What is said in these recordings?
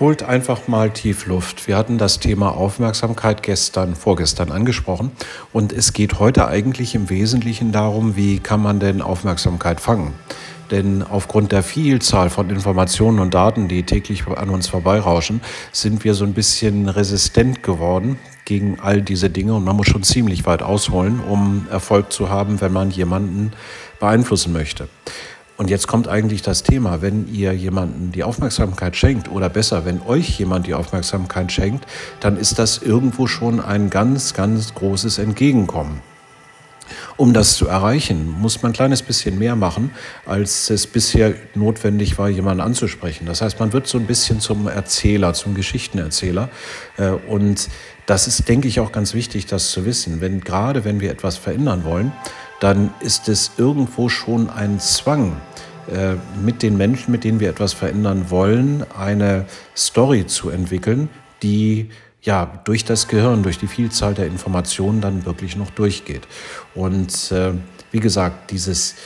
Holt einfach mal tief Luft. Wir hatten das Thema Aufmerksamkeit gestern, vorgestern angesprochen und es geht heute eigentlich im Wesentlichen darum, wie kann man denn Aufmerksamkeit fangen? Denn aufgrund der Vielzahl von Informationen und Daten, die täglich an uns vorbeirauschen, sind wir so ein bisschen resistent geworden gegen all diese Dinge und man muss schon ziemlich weit ausholen, um Erfolg zu haben, wenn man jemanden beeinflussen möchte. Und jetzt kommt eigentlich das Thema, wenn ihr jemanden die Aufmerksamkeit schenkt oder besser, wenn euch jemand die Aufmerksamkeit schenkt, dann ist das irgendwo schon ein ganz, ganz großes Entgegenkommen. Um das zu erreichen, muss man ein kleines bisschen mehr machen, als es bisher notwendig war, jemanden anzusprechen. Das heißt, man wird so ein bisschen zum Erzähler, zum Geschichtenerzähler. Äh, und das ist, denke ich, auch ganz wichtig, das zu wissen. Wenn, gerade wenn wir etwas verändern wollen, dann ist es irgendwo schon ein Zwang, äh, mit den Menschen, mit denen wir etwas verändern wollen, eine Story zu entwickeln, die ja durch das Gehirn, durch die Vielzahl der Informationen dann wirklich noch durchgeht. Und äh, wie gesagt, dieses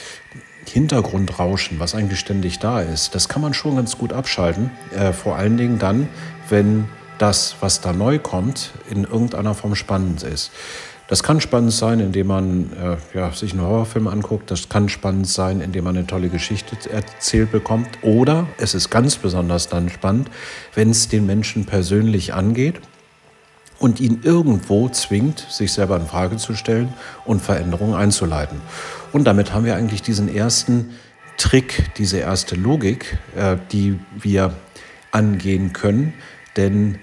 Hintergrundrauschen, was eigentlich ständig da ist, das kann man schon ganz gut abschalten. Äh, vor allen Dingen dann, wenn das, was da neu kommt, in irgendeiner Form spannend ist. Das kann spannend sein, indem man äh, ja, sich einen Horrorfilm anguckt. Das kann spannend sein, indem man eine tolle Geschichte erzählt bekommt. Oder es ist ganz besonders dann spannend, wenn es den Menschen persönlich angeht und ihn irgendwo zwingt, sich selber in Frage zu stellen und Veränderungen einzuleiten. Und damit haben wir eigentlich diesen ersten Trick, diese erste Logik, äh, die wir angehen können. Denn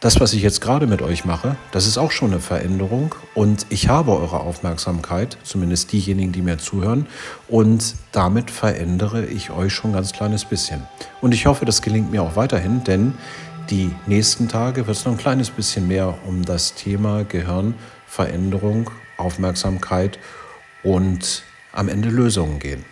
das, was ich jetzt gerade mit euch mache, das ist auch schon eine Veränderung und ich habe eure Aufmerksamkeit, zumindest diejenigen, die mir zuhören, und damit verändere ich euch schon ein ganz kleines bisschen. Und ich hoffe, das gelingt mir auch weiterhin, denn die nächsten Tage wird es noch ein kleines bisschen mehr um das Thema Gehirn, Veränderung, Aufmerksamkeit und am Ende Lösungen gehen.